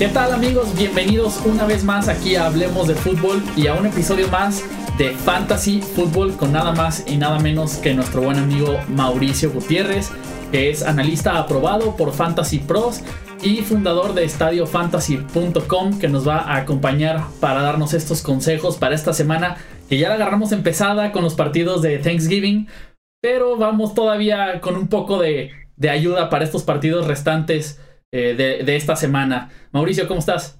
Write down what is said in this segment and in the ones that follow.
¿Qué tal amigos? Bienvenidos una vez más aquí a Hablemos de Fútbol y a un episodio más de Fantasy Fútbol con nada más y nada menos que nuestro buen amigo Mauricio Gutiérrez, que es analista aprobado por Fantasy Pros y fundador de estadiofantasy.com que nos va a acompañar para darnos estos consejos para esta semana que ya la agarramos empezada con los partidos de Thanksgiving, pero vamos todavía con un poco de, ayuda para estos partidos restantes eh, de, esta semana. Mauricio, ¿cómo estás?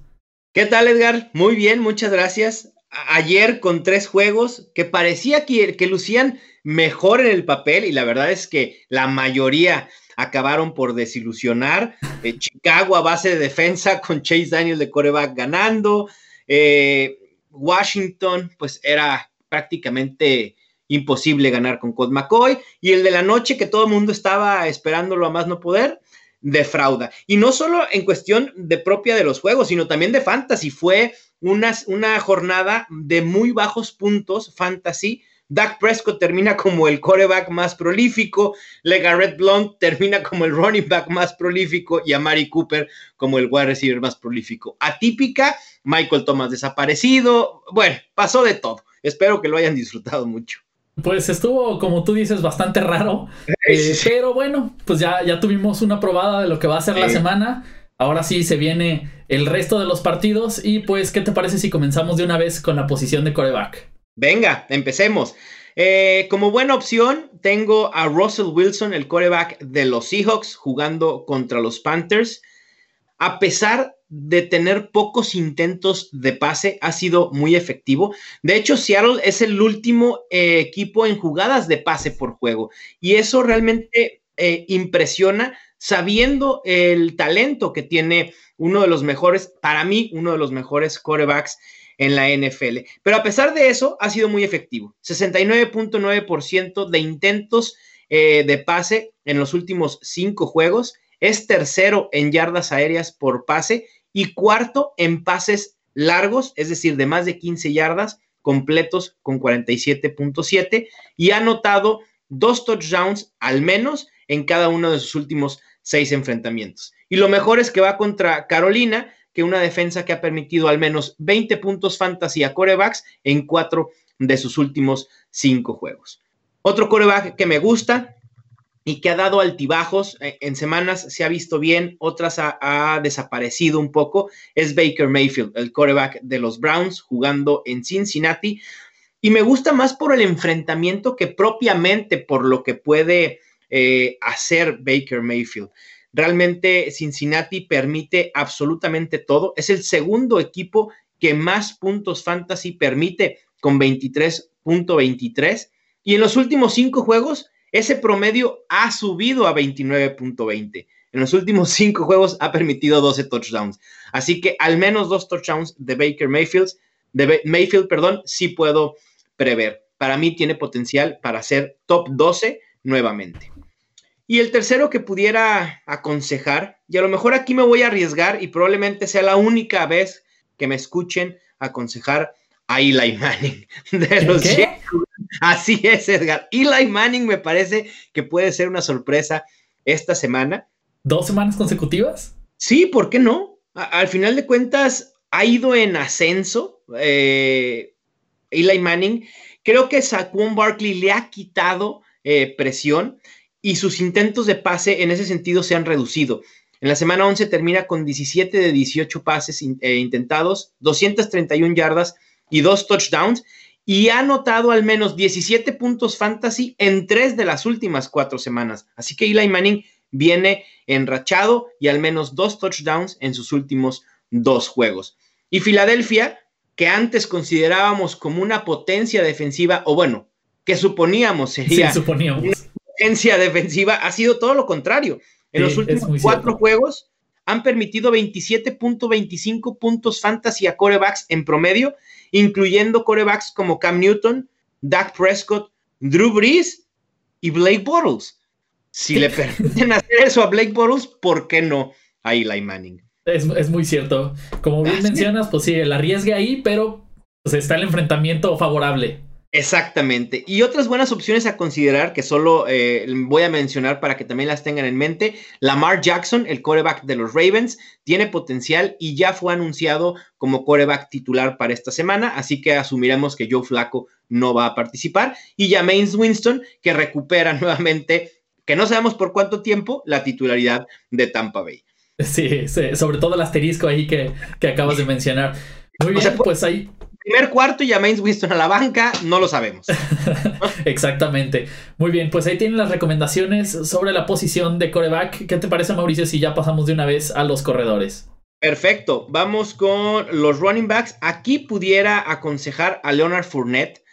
¿Qué tal, Edgar? Muy bien, muchas gracias. Ayer con tres juegos que parecía que, que lucían mejor en el papel y la verdad es que la mayoría acabaron por desilusionar. Eh, Chicago a base de defensa con Chase Daniel de coreback ganando. Eh, Washington, pues era prácticamente imposible ganar con Colt McCoy. Y el de la noche, que todo el mundo estaba esperándolo a más no poder, defrauda. Y no solo en cuestión de propia de los juegos, sino también de fantasy. Fue una, una jornada de muy bajos puntos fantasy Dak Prescott termina como el coreback más prolífico, LeGarrette Blunt termina como el running back más prolífico y Amari Cooper como el wide receiver más prolífico. Atípica, Michael Thomas desaparecido, bueno, pasó de todo. Espero que lo hayan disfrutado mucho. Pues estuvo, como tú dices, bastante raro. Eh, pero bueno, pues ya, ya tuvimos una probada de lo que va a ser la semana. Ahora sí se viene el resto de los partidos. Y pues, ¿qué te parece si comenzamos de una vez con la posición de coreback? Venga, empecemos. Eh, como buena opción, tengo a Russell Wilson, el coreback de los Seahawks, jugando contra los Panthers. A pesar de tener pocos intentos de pase, ha sido muy efectivo. De hecho, Seattle es el último eh, equipo en jugadas de pase por juego. Y eso realmente eh, impresiona sabiendo el talento que tiene uno de los mejores, para mí, uno de los mejores corebacks en la NFL. Pero a pesar de eso, ha sido muy efectivo. 69.9% de intentos eh, de pase en los últimos cinco juegos. Es tercero en yardas aéreas por pase y cuarto en pases largos, es decir, de más de 15 yardas completos con 47.7 y ha anotado dos touchdowns al menos en cada uno de sus últimos seis enfrentamientos. Y lo mejor es que va contra Carolina, que una defensa que ha permitido al menos 20 puntos fantasy a corebacks en cuatro de sus últimos cinco juegos. Otro coreback que me gusta y que ha dado altibajos eh, en semanas, se ha visto bien, otras ha, desaparecido un poco, es Baker Mayfield, el coreback de los Browns, jugando en Cincinnati. Y me gusta más por el enfrentamiento que propiamente por lo que puede eh, hacer Baker Mayfield. Realmente Cincinnati permite absolutamente todo. Es el segundo equipo que más puntos fantasy permite con 23.23. Y en los últimos cinco juegos, ese promedio ha subido a 29.20. En los últimos cinco juegos ha permitido 12 touchdowns. Así que al menos dos touchdowns de Baker Mayfield, de Mayfield, perdón, sí puedo prever. Para mí tiene potencial para ser top 12 nuevamente. Y el tercero que pudiera aconsejar, y a lo mejor aquí me voy a arriesgar y probablemente sea la única vez que me escuchen aconsejar a Eli Manning de los Así es, Edgar. Eli Manning me parece que puede ser una sorpresa esta semana. ¿Dos semanas consecutivas? Sí, ¿por qué no? al final de cuentas, ha ido en ascenso eh, Eli Manning. Creo que Saquon Barkley le ha quitado eh, presión y sus intentos de pase en ese sentido se han reducido. En la semana 11 termina con 17 de 18 pases eh, intentados, 231 yardas y dos touchdowns y ha anotado al menos 17 puntos fantasy en tres de las últimas cuatro semanas. Así que Eli Manning viene enrachado y al menos dos touchdowns en sus últimos dos juegos. Y Filadelfia, que antes considerábamos como una potencia defensiva, o bueno, que suponíamos sería suponíamos defensiva ha sido todo lo contrario. En los últimos cuatro juegos han permitido 27.25 puntos fantasy a corebacks en promedio, incluyendo corebacks como Cam Newton, Dak Prescott, Drew Brees y Blake Bortles. Si le permiten hacer eso a Blake Bortles, ¿por qué no a Eli Manning? Es, muy cierto. Como bien mencionas, pues sí, el arriesgue ahí, pero pues, está el enfrentamiento favorable. Exactamente. Y otras buenas opciones a considerar que solo eh, voy a mencionar para que también las tengan en mente. Lamar Jackson, el coreback de los Ravens, tiene potencial y ya fue anunciado como coreback titular para esta semana, así que asumiremos que Joe Flaco no va a participar. Y Jameis Winston, que recupera nuevamente, que no sabemos por cuánto tiempo, la titularidad de Tampa Bay. Sí, sobre todo el asterisco ahí que, acabas de mencionar. Muy bien, pues ahí primer cuarto y James Winston a la banca, no lo sabemos. Exactamente. Muy bien, pues ahí tienen las recomendaciones sobre la posición de coreback. ¿Qué te parece, Mauricio, si ya pasamos de una vez a los corredores? Perfecto, vamos con los running backs. Aquí pudiera aconsejar a Leonard Fournette.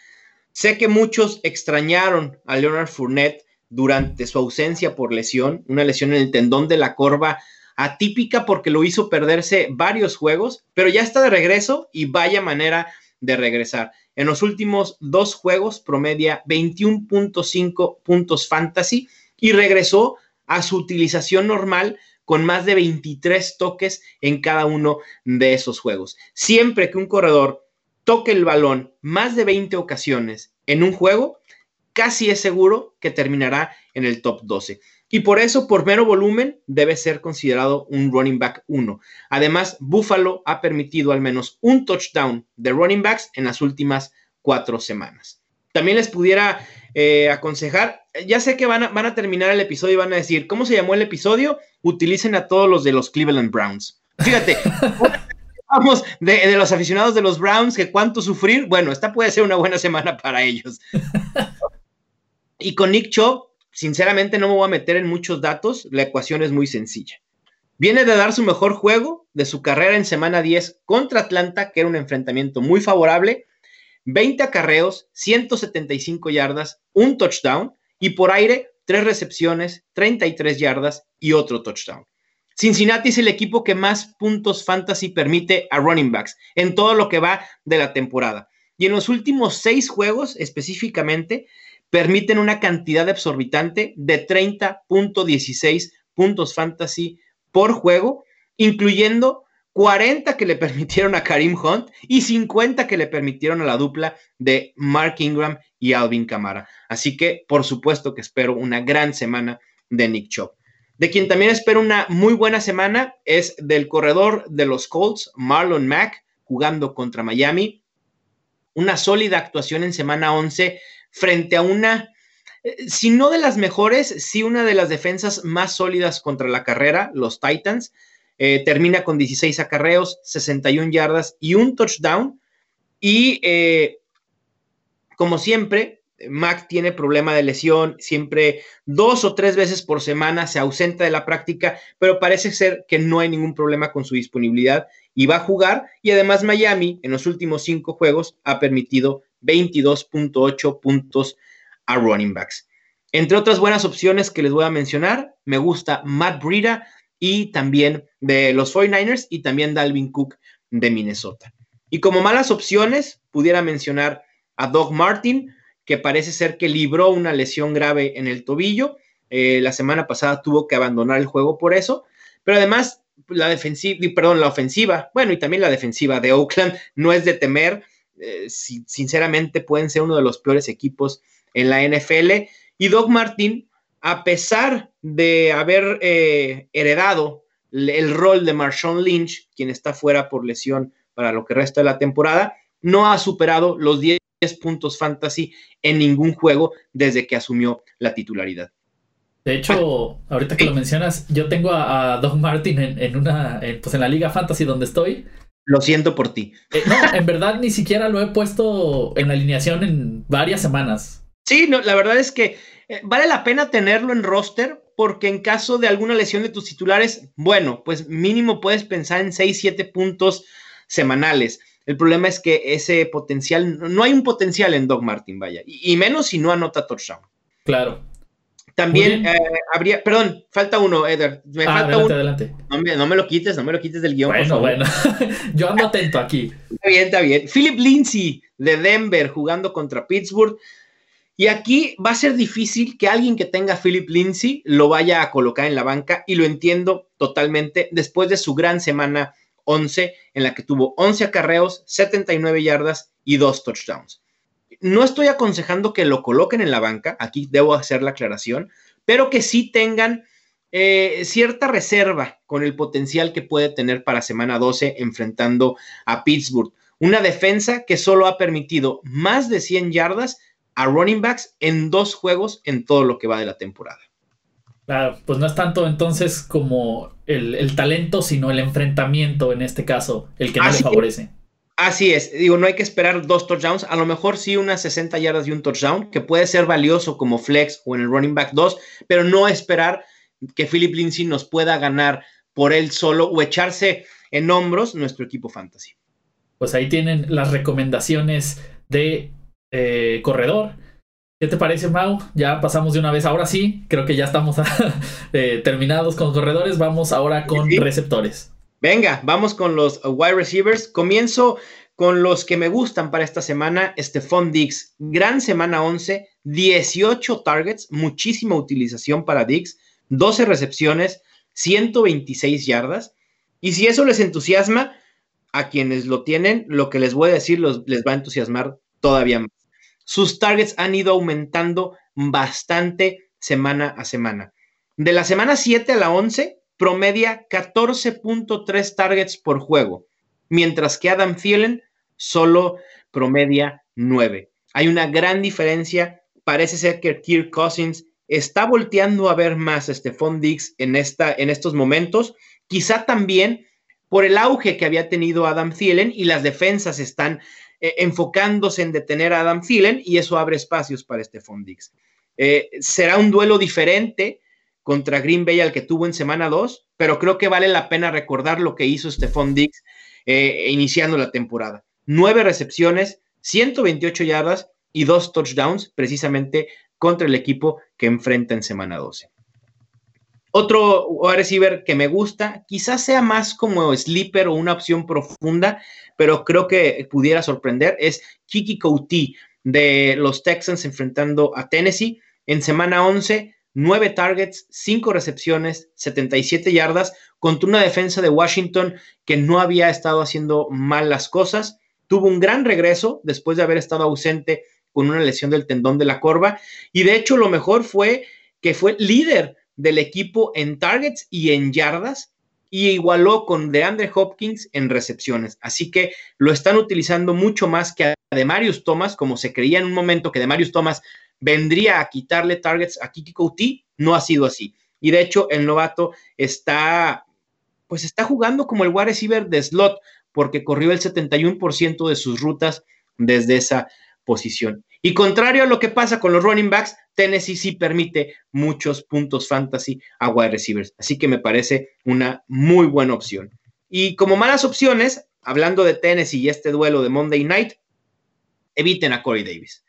Sé que muchos extrañaron a Leonard Fournette durante su ausencia por lesión, una lesión en el tendón de la corva atípica porque lo hizo perderse varios juegos, pero ya está de regreso y vaya manera de regresar. En los últimos dos juegos promedia 21.5 puntos fantasy y regresó a su utilización normal con más de 23 toques en cada uno de esos juegos. Siempre que un corredor toque el balón más de 20 ocasiones en un juego, casi es seguro que terminará en el top 12 y por eso, por mero volumen, debe ser considerado un running back 1. Además, Buffalo ha permitido al menos un touchdown de running backs en las últimas cuatro semanas. También les pudiera eh, aconsejar, ya sé que van a, van a terminar el episodio y van a decir, ¿cómo se llamó el episodio? Utilicen a todos los de los Cleveland Browns. Fíjate, vamos de, de, los aficionados de los Browns, que cuánto sufrir. Bueno, esta puede ser una buena semana para ellos. y con Nick Chubb, Sinceramente no me voy a meter en muchos datos, la ecuación es muy sencilla. Viene de dar su mejor juego de su carrera en semana 10 contra Atlanta, que era un enfrentamiento muy favorable, 20 acarreos, 175 yardas, un touchdown y por aire, 3 recepciones, 33 yardas y otro touchdown. Cincinnati es el equipo que más puntos fantasy permite a running backs en todo lo que va de la temporada. Y en los últimos seis juegos específicamente, permiten una cantidad exorbitante de 30.16 puntos fantasy por juego, incluyendo 40 que le permitieron a Karim Hunt y 50 que le permitieron a la dupla de Mark Ingram y Alvin Kamara. Así que, por supuesto que espero una gran semana de Nick Chubb. De quien también espero una muy buena semana es del corredor de los Colts, Marlon Mack, jugando contra Miami. Una sólida actuación en semana 11 frente a una, eh, si no de las mejores, sí una de las defensas más sólidas contra la carrera, los Titans. Eh, termina con 16 acarreos, 61 yardas y un touchdown. Y eh, como siempre, Mac tiene problema de lesión, siempre dos o tres veces por semana se ausenta de la práctica, pero parece ser que no hay ningún problema con su disponibilidad y va a jugar. Y además Miami en los últimos cinco juegos ha permitido 22.8 puntos a running backs. Entre otras buenas opciones que les voy a mencionar, me gusta Matt Breida y también de los 49ers y también Dalvin Cook de Minnesota. Y como malas opciones, pudiera mencionar a Doug Martin, que parece ser que libró una lesión grave en el tobillo. Eh, la semana pasada tuvo que abandonar el juego por eso, pero además la defensiva, perdón, la ofensiva, bueno, y también la defensiva de Oakland no es de temer. Eh, sinceramente pueden ser uno de los peores equipos en la NFL. Y Doug Martin, a pesar de haber eh, heredado el rol de Marshawn Lynch, quien está fuera por lesión para lo que resta de la temporada, no ha superado los 10 puntos fantasy en ningún juego desde que asumió la titularidad. De hecho, ahorita que lo mencionas, yo tengo a, Doug Martin en, una, pues en la liga fantasy donde estoy lo siento por ti. Eh, no, en verdad ni siquiera lo he puesto en alineación en varias semanas. Sí, no, la verdad es que eh, vale la pena tenerlo en roster porque en caso de alguna lesión de tus titulares, bueno, pues mínimo puedes pensar en 6, 7 puntos semanales. El problema es que ese potencial, no hay un potencial en Doug Martin, vaya, y, y menos si no anota touchdown. Claro. También eh, habría, perdón, falta uno, Eder. Me ah, falta uno. adelante. No me, lo quites, no me lo quites del guion. Bueno, bueno. Yo ando atento aquí. Está bien, está bien. Philip Lindsay de Denver jugando contra Pittsburgh. Y aquí va a ser difícil que alguien que tenga a Philip Lindsay lo vaya a colocar en la banca y lo entiendo totalmente después de su gran semana 11 en la que tuvo 11 acarreos, 79 yardas y dos touchdowns. No estoy aconsejando que lo coloquen en la banca, aquí debo hacer la aclaración, pero que sí tengan eh, cierta reserva con el potencial que puede tener para semana 12 enfrentando a Pittsburgh. Una defensa que solo ha permitido más de 100 yardas a running backs en dos juegos en todo lo que va de la temporada. Claro, pues no es tanto entonces como el, talento, sino el enfrentamiento en este caso, el que no le favorece. Así es, digo, no hay que esperar dos touchdowns, a lo mejor sí unas 60 yardas y un touchdown, que puede ser valioso como flex o en el running back 2, pero no esperar que Philip Lindsay nos pueda ganar por él solo o echarse en hombros nuestro equipo fantasy. Pues ahí tienen las recomendaciones de eh, corredor. ¿Qué te parece, Mau? Ya pasamos de una vez. Ahora sí, creo que ya estamos eh, terminados con corredores. Vamos ahora con receptores. Venga, vamos con los wide receivers. Comienzo con los que me gustan para esta semana. Stephon Diggs, gran semana 11, 18 targets, muchísima utilización para Diggs. 12 recepciones, 126 yardas. Y si eso les entusiasma, a quienes lo tienen, lo que les voy a decir les va a entusiasmar todavía más. Sus targets han ido aumentando bastante semana a semana. De la semana 7 a la 11, promedia 14.3 targets por juego, mientras que Adam Thielen solo promedia 9. Hay una gran diferencia. Parece ser que Kirk Cousins está volteando a ver más a Stephon Diggs en, esta, en estos momentos, quizá también por el auge que había tenido Adam Thielen y las defensas están eh, enfocándose en detener a Adam Thielen y eso abre espacios para Stephon Diggs. Eh, será un duelo diferente contra Green Bay al que tuvo en semana 2, pero creo que vale la pena recordar lo que hizo Stephon Diggs eh, iniciando la temporada. Nueve recepciones, 128 yardas y dos touchdowns, precisamente contra el equipo que enfrenta en semana 12. Otro receiver que me gusta, quizás sea más como sleeper o una opción profunda, pero creo que pudiera sorprender, es Kiki Couty de los Texans enfrentando a Tennessee. En semana 11, 9 targets, 5 recepciones, 77 yardas, contra una defensa de Washington que no había estado haciendo mal las cosas. Tuvo un gran regreso después de haber estado ausente con una lesión del tendón de la corva. Y de hecho, lo mejor fue que fue líder del equipo en targets y en yardas y igualó con DeAndre Hopkins en recepciones. Así que lo están utilizando mucho más que a Demarius Thomas, como se creía en un momento que Demarius Thomas vendría a quitarle targets a Kiki Couty, no ha sido así. Y de hecho, el novato está, pues está jugando como el wide receiver de slot, porque corrió el 71% de sus rutas desde esa posición. Y contrario a lo que pasa con los running backs, Tennessee sí permite muchos puntos fantasy a wide receivers. Así que me parece una muy buena opción. Y como malas opciones, hablando de Tennessee y este duelo de Monday Night, eviten a Corey Davis.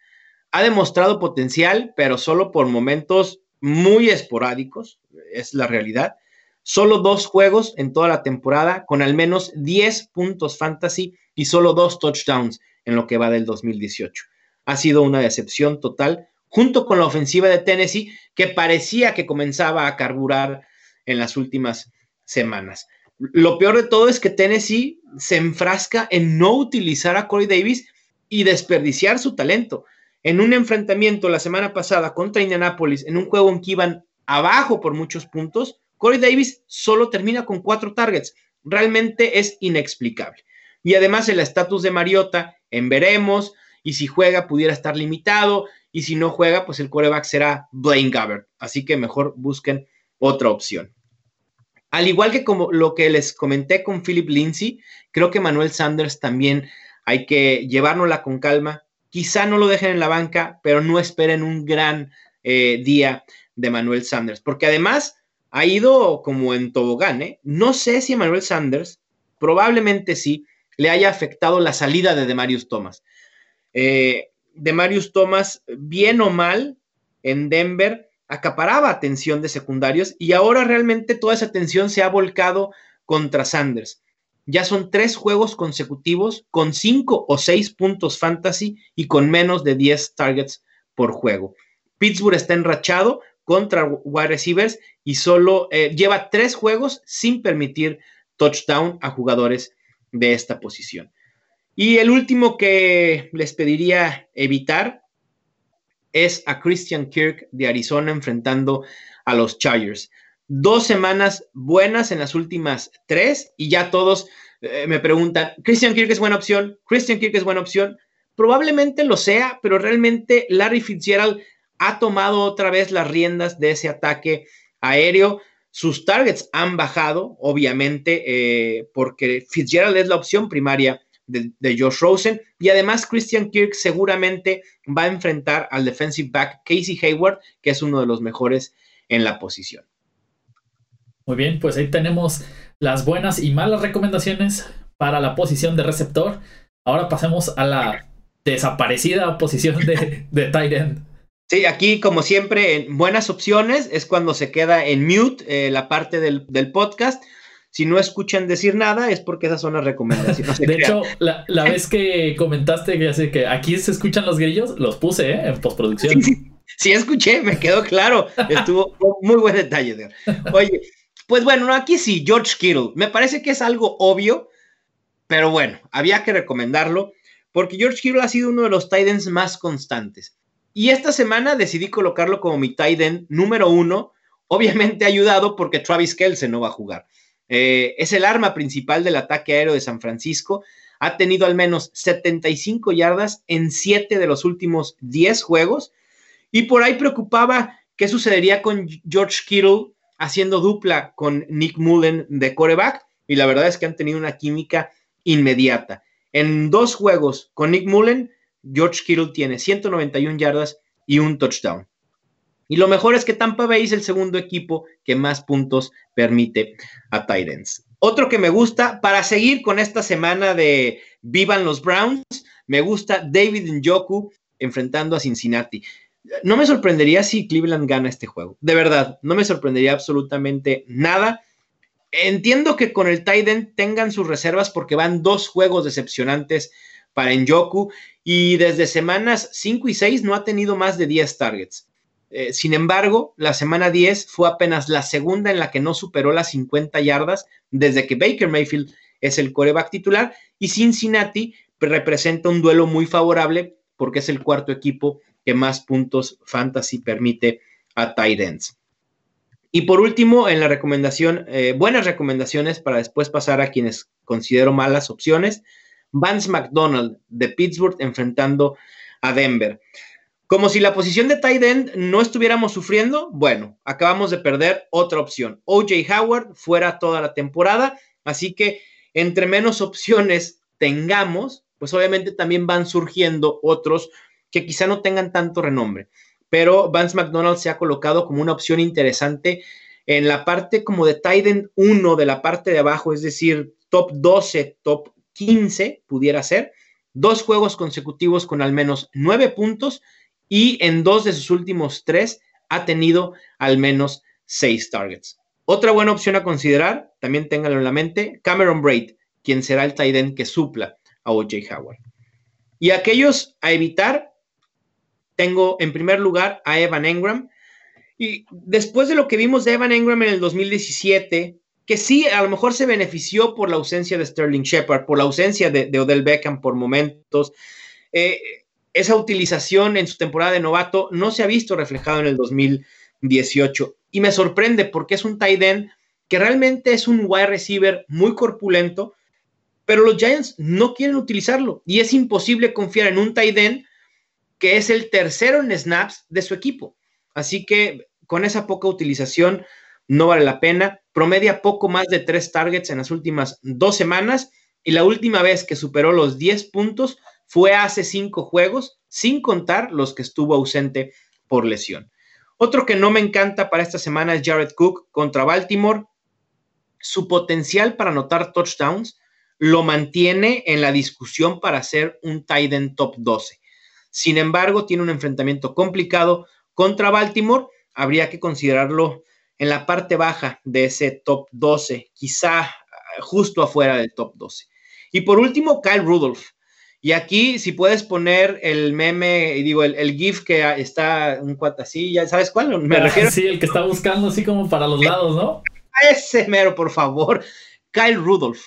Ha demostrado potencial, pero solo por momentos muy esporádicos, es la realidad. Solo dos juegos en toda la temporada con al menos 10 puntos fantasy y solo dos touchdowns en lo que va del 2018. Ha sido una decepción total, junto con la ofensiva de Tennessee, que parecía que comenzaba a carburar en las últimas semanas. Lo peor de todo es que Tennessee se enfrasca en no utilizar a Corey Davis y desperdiciar su talento. En un enfrentamiento la semana pasada contra Indianapolis, en un juego en que iban abajo por muchos puntos, Corey Davis solo termina con cuatro targets. Realmente es inexplicable. Y además el estatus de Mariota en veremos, y si juega pudiera estar limitado, y si no juega, pues el quarterback será Blaine Gabbert. Así que mejor busquen otra opción. Al igual que como lo que les comenté con Philip Lindsay, creo que Manuel Sanders también hay que llevárnosla con calma. Quizá no lo dejen en la banca, pero no esperen un gran eh, día de Manuel Sanders, porque además ha ido como en tobogán. ¿eh? No sé si Manuel Sanders, probablemente sí, le haya afectado la salida de Demarius Thomas. Eh, Demarius Thomas, bien o mal, en Denver, acaparaba atención de secundarios y ahora realmente toda esa atención se ha volcado contra Sanders. Ya son tres juegos consecutivos con cinco o seis puntos fantasy y con menos de 10 targets por juego. Pittsburgh está enrachado contra wide receivers y solo eh, lleva tres juegos sin permitir touchdown a jugadores de esta posición. Y el último que les pediría evitar es a Christian Kirk de Arizona enfrentando a los Chargers. Dos semanas buenas en las últimas tres y ya todos eh, me preguntan, Christian Kirk es buena opción, Christian Kirk es buena opción. Probablemente lo sea, pero realmente Larry Fitzgerald ha tomado otra vez las riendas de ese ataque aéreo. Sus targets han bajado, obviamente, eh, porque Fitzgerald es la opción primaria de, Josh Rosen. Y además, Christian Kirk seguramente va a enfrentar al defensive back Casey Hayward, que es uno de los mejores en la posición. Muy bien, pues ahí tenemos las buenas y malas recomendaciones para la posición de receptor. Ahora pasemos a la desaparecida posición de, de tight end. Sí, aquí como siempre, en buenas opciones es cuando se queda en mute eh, la parte del, podcast. Si no escuchan decir nada es porque esas son las recomendaciones. de hecho, la, vez que comentaste que, que aquí se escuchan los grillos, los puse ¿eh? en postproducción. Sí, escuché, me quedó claro. Estuvo muy buen detalle. Oye, pues bueno, aquí sí, George Kittle. Me parece que es algo obvio, pero bueno, había que recomendarlo porque George Kittle ha sido uno de los Titans más constantes. Y esta semana decidí colocarlo como mi tight end número uno, obviamente ayudado porque Travis Kelce no va a jugar. Eh, es el arma principal del ataque aéreo de San Francisco. Ha tenido al menos 75 yardas en 7 de los últimos 10 juegos. Y por ahí preocupaba qué sucedería con George Kittle haciendo dupla con Nick Mullen de coreback. Y la verdad es que han tenido una química inmediata. En dos juegos con Nick Mullen, George Kittle tiene 191 yardas y un touchdown. Y lo mejor es que Tampa Bay es el segundo equipo que más puntos permite a Titans. Otro que me gusta, para seguir con esta semana de Vivan los Browns, me gusta David Njoku enfrentando a Cincinnati. No me sorprendería si Cleveland gana este juego. De verdad, no me sorprendería absolutamente nada. Entiendo que con el Titan tengan sus reservas porque van dos juegos decepcionantes para Njoku y desde semanas 5 y 6 no ha tenido más de 10 targets. Eh, sin embargo, la semana 10 fue apenas la segunda en la que no superó las 50 yardas desde que Baker Mayfield es el coreback titular y Cincinnati representa un duelo muy favorable porque es el cuarto equipo que más puntos fantasy permite a tight ends. Y por último, en la recomendación, eh, buenas recomendaciones para después pasar a quienes considero malas opciones. Vance McDonald de Pittsburgh enfrentando a Denver. Como si la posición de tight end no estuviéramos sufriendo, bueno, acabamos de perder otra opción. OJ Howard fuera toda la temporada, así que entre menos opciones tengamos, pues obviamente también van surgiendo otros que quizá no tengan tanto renombre. Pero Vance McDonald se ha colocado como una opción interesante en la parte como de tight end 1 de la parte de abajo, es decir, top 12, top 15 pudiera ser, dos juegos consecutivos con al menos nueve puntos y en dos de sus últimos tres ha tenido al menos seis targets. Otra buena opción a considerar, también ténganlo en la mente, Cameron Braid, quien será el tight que supla a OJ Howard. Y aquellos a evitar, tengo en primer lugar a Evan Engram. Y después de lo que vimos de Evan Engram en el 2017, que sí, a lo mejor se benefició por la ausencia de Sterling Shepard, por la ausencia de, Odell Beckham por momentos. Eh, esa utilización en su temporada de novato no se ha visto reflejado en el 2018 y me sorprende porque es un tight end que realmente es un wide receiver muy corpulento, pero los Giants no quieren utilizarlo y es imposible confiar en un tight end que es el tercero en snaps de su equipo. Así que con esa poca utilización no vale la pena. Promedia poco más de tres targets en las últimas dos semanas y la última vez que superó los 10 puntos fue hace cinco juegos, sin contar los que estuvo ausente por lesión. Otro que no me encanta para esta semana es Jared Cook contra Baltimore. Su potencial para anotar touchdowns lo mantiene en la discusión para ser un tight end top 12. Sin embargo, tiene un enfrentamiento complicado contra Baltimore. Habría que considerarlo en la parte baja de ese top 12, quizá ah, justo afuera del top 12. Y por último, Kyle Rudolph. Y aquí, si puedes poner el meme, digo, el, GIF que está un cuate así, ya sabes cuál, me ah, refiero. Sí, el que está buscando así como para los lados, ¿no? ese mero, por favor. Kyle Rudolph.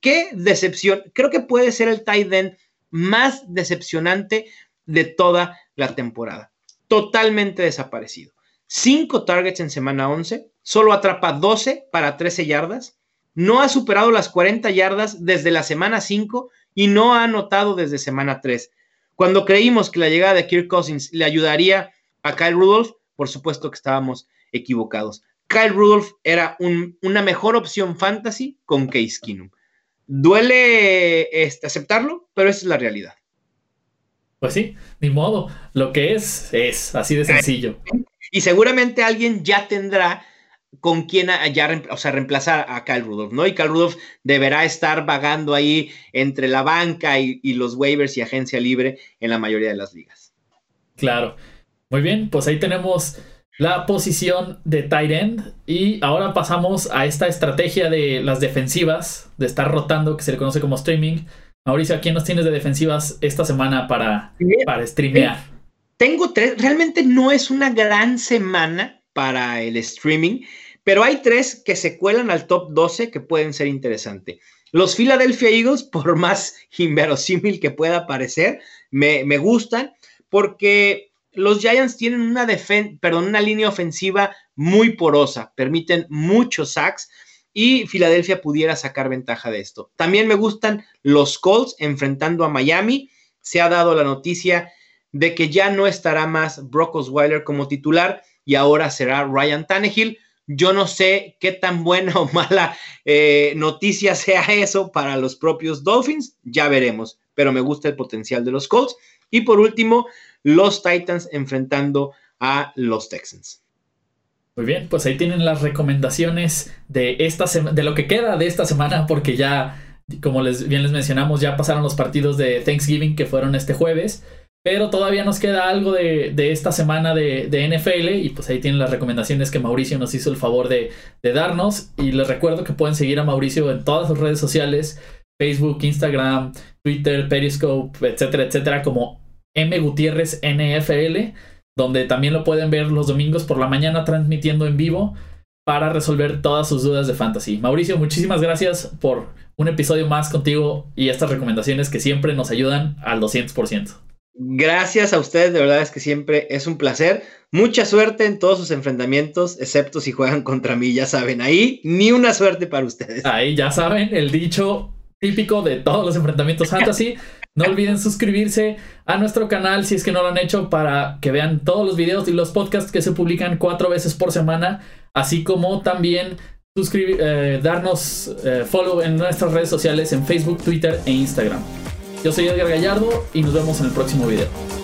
qué decepción. Creo que puede ser el tight end más decepcionante de toda la temporada. Totalmente desaparecido. Cinco targets en semana 11, solo atrapa 12 para 13 yardas, no ha superado las 40 yardas desde la semana 5 y no ha anotado desde semana 3. Cuando creímos que la llegada de Kirk Cousins le ayudaría a Kyle Rudolph, por supuesto que estábamos equivocados. Kyle Rudolph era una mejor opción fantasy con Case Keenum. Duele este, aceptarlo, pero esa es la realidad. Pues sí, ni modo. Lo que es, es así de sencillo. Y seguramente alguien ya tendrá con quien ya o sea, reemplazar a Kyle Rudolph, ¿no? Y Kyle Rudolph deberá estar vagando ahí entre la banca y, y, los waivers y agencia libre en la mayoría de las ligas. Claro. Muy bien, pues ahí tenemos la posición de tight end y ahora pasamos a esta estrategia de las defensivas, de estar rotando, que se le conoce como streaming. Mauricio, ¿a quién nos tienes de defensivas esta semana para, para streamear? Tengo tres, realmente no es una gran semana para el streaming, pero hay tres que se cuelan al top 12 que pueden ser interesantes. Los Philadelphia Eagles, por más inverosímil que pueda parecer, me, me gustan porque los Giants tienen una, perdón, una línea ofensiva muy porosa, permiten muchos sacks y Filadelfia pudiera sacar ventaja de esto. También me gustan los Colts enfrentando a Miami. Se ha dado la noticia de que ya no estará más Brock Osweiler como titular y ahora será Ryan Tannehill. Yo no sé qué tan buena o mala eh, noticia sea eso para los propios Dolphins, ya veremos, pero me gusta el potencial de los Colts. Y por último, los Titans enfrentando a los Texans. Muy bien, pues ahí tienen las recomendaciones de esta de lo que queda de esta semana, porque ya, como les, bien les mencionamos, ya pasaron los partidos de Thanksgiving que fueron este jueves, pero todavía nos queda algo de, esta semana de, NFL y pues ahí tienen las recomendaciones que Mauricio nos hizo el favor de, de darnos. Y les recuerdo que pueden seguir a Mauricio en todas sus redes sociales, Facebook, Instagram, Twitter, Periscope, etcétera, etcétera, como M Gutiérrez NFL donde también lo pueden ver los domingos por la mañana transmitiendo en vivo para resolver todas sus dudas de fantasy. Mauricio, muchísimas gracias por un episodio más contigo y estas recomendaciones que siempre nos ayudan al 200%. Gracias a ustedes, de verdad es que siempre es un placer. Mucha suerte en todos sus enfrentamientos, excepto si juegan contra mí, ya saben, ahí ni una suerte para ustedes. Ahí ya saben, el dicho típico de todos los enfrentamientos fantasy. No olviden suscribirse a nuestro canal si es que no lo han hecho para que vean todos los videos y los podcasts que se publican cuatro veces por semana, así como también eh, darnos eh, follow en nuestras redes sociales en Facebook, Twitter e Instagram. Yo soy Edgar Gallardo y nos vemos en el próximo video.